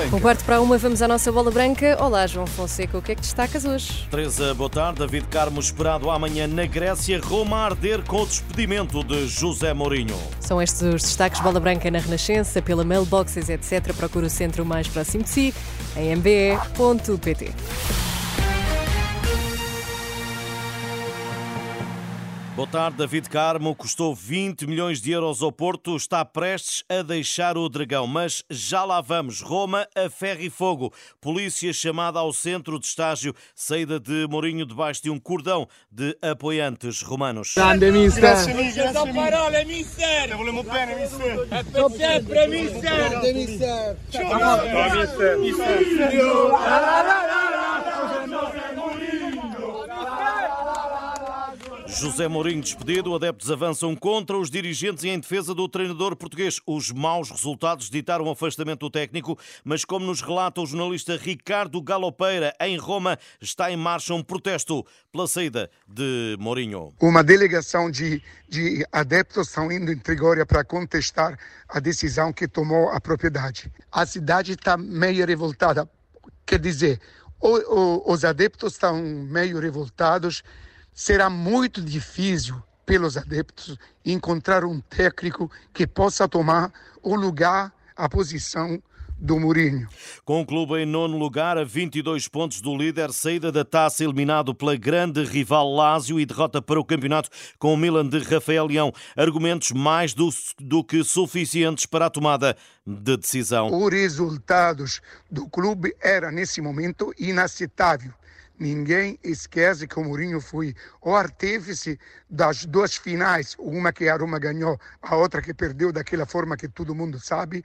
Branca. Um quarto para uma, vamos à nossa bola branca. Olá, João Fonseca, o que é que destacas hoje? Teresa, boa tarde. David Carmo esperado amanhã na Grécia. Roma a arder com o despedimento de José Mourinho. São estes os destaques bola branca na Renascença, pela mailboxes, etc. Procura o centro mais próximo de si em mbe.pt. Boa tarde, David Carmo. Custou 20 milhões de euros ao Porto. Está prestes a deixar o Dragão. Mas já lá vamos. Roma a ferro e fogo. Polícia chamada ao centro de estágio. Saída de Mourinho debaixo de um cordão de apoiantes romanos. Grande mister. Parole, mister. Te volemo bene, mister. Sempre, mister. Grande mister. Ciao, mister. Mister. José Mourinho despedido, adeptos avançam contra os dirigentes e em defesa do treinador português. Os maus resultados ditaram o afastamento do técnico, mas como nos relata o jornalista Ricardo Galopeira, em Roma está em marcha um protesto pela saída de Mourinho. Uma delegação de, de adeptos estão indo em Trigória para contestar a decisão que tomou a propriedade. A cidade está meio revoltada. Quer dizer, os adeptos estão meio revoltados será muito difícil pelos adeptos encontrar um técnico que possa tomar o lugar, a posição do Mourinho. Com o clube em nono lugar, a 22 pontos do líder, saída da taça eliminado pela grande rival Lazio e derrota para o campeonato com o Milan de Rafael Leão. Argumentos mais do, do que suficientes para a tomada de decisão. Os resultados do clube era nesse momento inaceitável. Ninguém esquece que o Mourinho foi o artífice das duas finais, uma que a Roma ganhou, a outra que perdeu daquela forma que todo mundo sabe.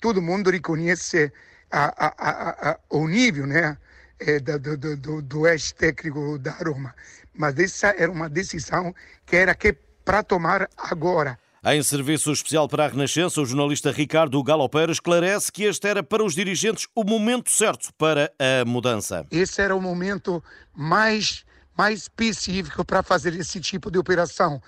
Todo mundo reconhece a, a, o nível né, é, do, do, do, do ex-técnico da Roma. Mas essa era uma decisão que era que para tomar agora. Em serviço especial para a Renascença, o jornalista Ricardo Galopeira esclarece que este era para os dirigentes o momento certo para a mudança. Esse era o momento mais, mais específico para fazer esse tipo de operação,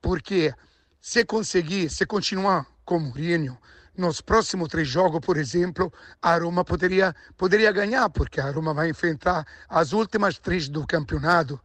porque se conseguir, se continuar com Mourinho, nos próximos três jogos, por exemplo, a Roma poderia, poderia ganhar, porque a Roma vai enfrentar as últimas três do campeonato.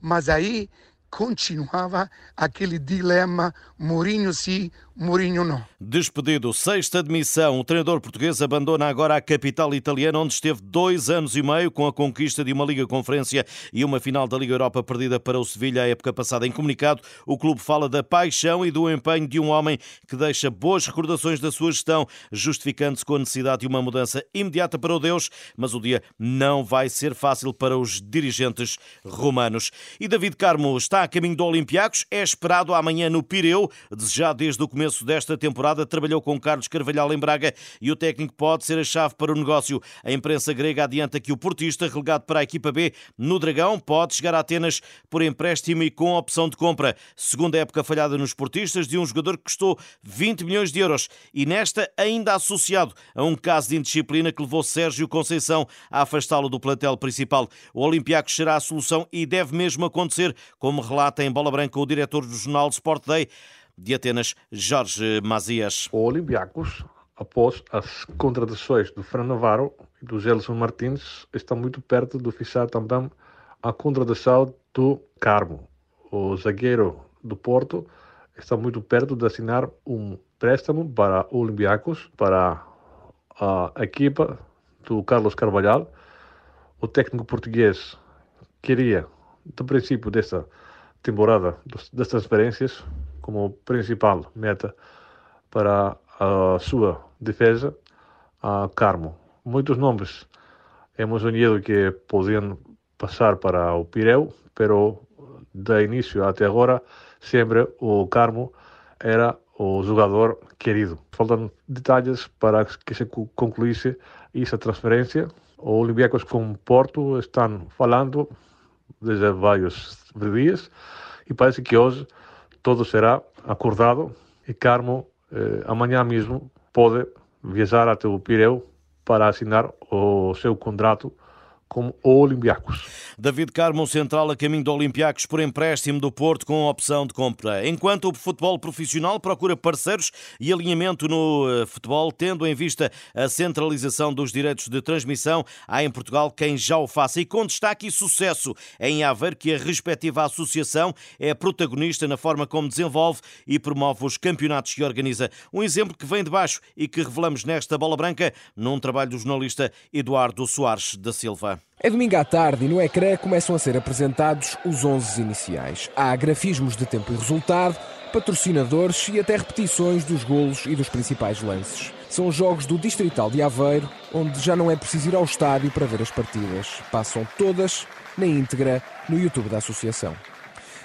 Mas aí continuava aquele dilema Mourinho sim, Mourinho não. Despedido, sexta admissão, o treinador português abandona agora a capital italiana, onde esteve dois anos e meio com a conquista de uma Liga Conferência e uma final da Liga Europa perdida para o Sevilha a época passada. Em comunicado, o clube fala da paixão e do empenho de um homem que deixa boas recordações da sua gestão, justificando-se com a necessidade de uma mudança imediata para o Deus, mas o dia não vai ser fácil para os dirigentes romanos. E David Carmo está a caminho do Olympiacos, é esperado amanhã no Pireu, desejado desde o começo desta temporada, trabalhou com Carlos Carvalhal em Braga e o técnico pode ser a chave para o negócio. A imprensa grega adianta que o portista, relegado para a equipa B no Dragão, pode chegar a Atenas por empréstimo e com opção de compra. Segunda época falhada nos portistas de um jogador que custou 20 milhões de euros e nesta ainda associado a um caso de indisciplina que levou Sérgio Conceição a afastá-lo do plantel principal. O Olympiacos será a solução e deve mesmo acontecer, como relata em Bola Branca o diretor do jornal Sport Day de Atenas, Jorge Mazias. O Olympiacos, após as contratações do Fran Navarro e do Gelson Martins, está muito perto de fechar também a contratação do Carmo. O zagueiro do Porto está muito perto de assinar um préstamo para o Olympiacos, para a equipa do Carlos Carvalhal. O técnico português queria, do princípio desta temporada das transferências como principal meta para a sua defesa a Carmo. Muitos nomes hemos unido que podiam passar para o Pireu, pero de início até agora sempre o Carmo era o jogador querido. Faltam detalhes para que se concluísse essa transferência. O Olympiacos com Porto estão falando desde vários dias e parece que hoje tudo será acordado e Carmo eh, amanhã mesmo pode viajar até o Pireu para assinar o seu contrato como o Olympiacos. David Carmo, central a caminho do Olympiacos por empréstimo do Porto com opção de compra. Enquanto o futebol profissional procura parceiros e alinhamento no eh, futebol, tendo em vista a centralização dos direitos de transmissão, há em Portugal quem já o faça e com destaque e sucesso em Aveiro que a respectiva associação é protagonista na forma como desenvolve e promove os campeonatos que organiza. Um exemplo que vem de baixo e que revelamos nesta bola branca num trabalho do jornalista Eduardo Soares da Silva. É domingo à tarde e no ecrã começam a ser apresentados os 11 iniciais. Há grafismos de tempo e resultado, patrocinadores e até repetições dos golos e dos principais lances. São os jogos do Distrital de Aveiro, onde já não é preciso ir ao estádio para ver as partidas. Passam todas na íntegra no YouTube da associação.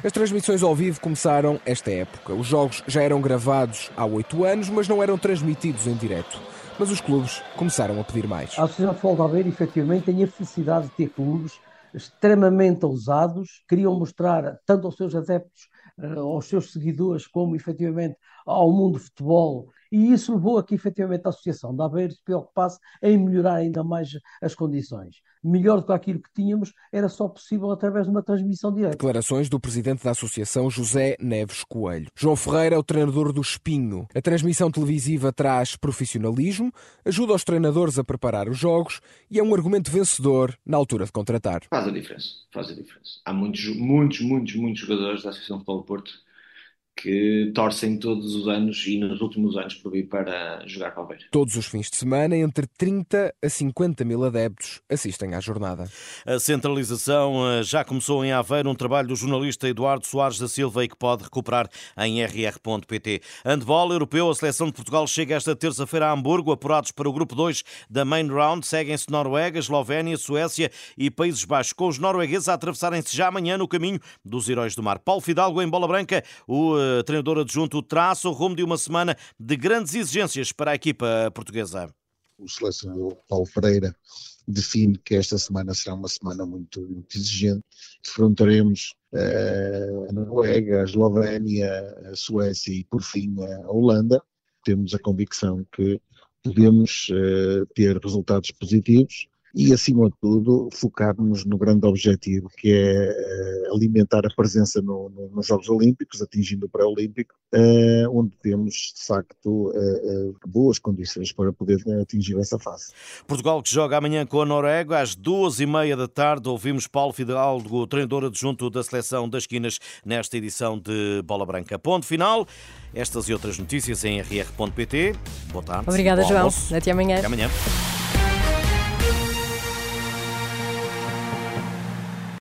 As transmissões ao vivo começaram esta época. Os jogos já eram gravados há oito anos, mas não eram transmitidos em direto mas os clubes começaram a pedir mais. A Associação de Futebol de Aveiro, efetivamente, tem a felicidade de ter clubes extremamente ousados, queriam mostrar tanto aos seus adeptos, eh, aos seus seguidores, como efetivamente ao mundo do futebol e isso levou a que, efetivamente, a Associação da Aveiro se preocupasse em melhorar ainda mais as condições. Melhor do que aquilo que tínhamos, era só possível através de uma transmissão direta. Declarações do presidente da Associação, José Neves Coelho. João Ferreira é o treinador do Espinho. A transmissão televisiva traz profissionalismo, ajuda os treinadores a preparar os jogos e é um argumento vencedor na altura de contratar. Faz a diferença, faz a diferença. Há muitos, muitos, muitos, muitos jogadores da Associação de Futebol Porto que torcem todos os anos e nos últimos anos por vir para jogar para o Beira. Todos os fins de semana, entre 30 a 50 mil adeptos assistem à jornada. A centralização eh, já começou em Aveiro, um trabalho do jornalista Eduardo Soares da Silva e que pode recuperar em rr.pt. Handball europeu, a seleção de Portugal chega esta terça-feira a Hamburgo, apurados para o grupo 2 da Main Round. Seguem-se Noruega, Eslovénia, Suécia e Países Baixos, com os noruegueses a atravessarem-se já amanhã no caminho dos Heróis do Mar. Paulo Fidalgo em bola branca, o eh, treinador adjunto, traça o rumo de uma semana de grandes exigências para a equipa portuguesa. O selecionador Paulo Pereira define que esta semana será uma semana muito, muito exigente. Defrontaremos uh, a Noruega, a Eslovénia, a Suécia e, por fim, a Holanda. Temos a convicção que podemos uh, ter resultados positivos e, acima de tudo, focarmos no grande objetivo que é uh, alimentar a presença no, no, nos Jogos Olímpicos, atingindo o pré-olímpico, uh, onde temos, de facto, uh, boas condições para poder atingir essa fase. Portugal que joga amanhã com a Noruega, às duas e meia da tarde, ouvimos Paulo Fidalgo, treinador adjunto da seleção das Quinas, nesta edição de Bola Branca. Ponto final. Estas e outras notícias em rr.pt. Boa tarde. Obrigada, João. Até amanhã. Até amanhã.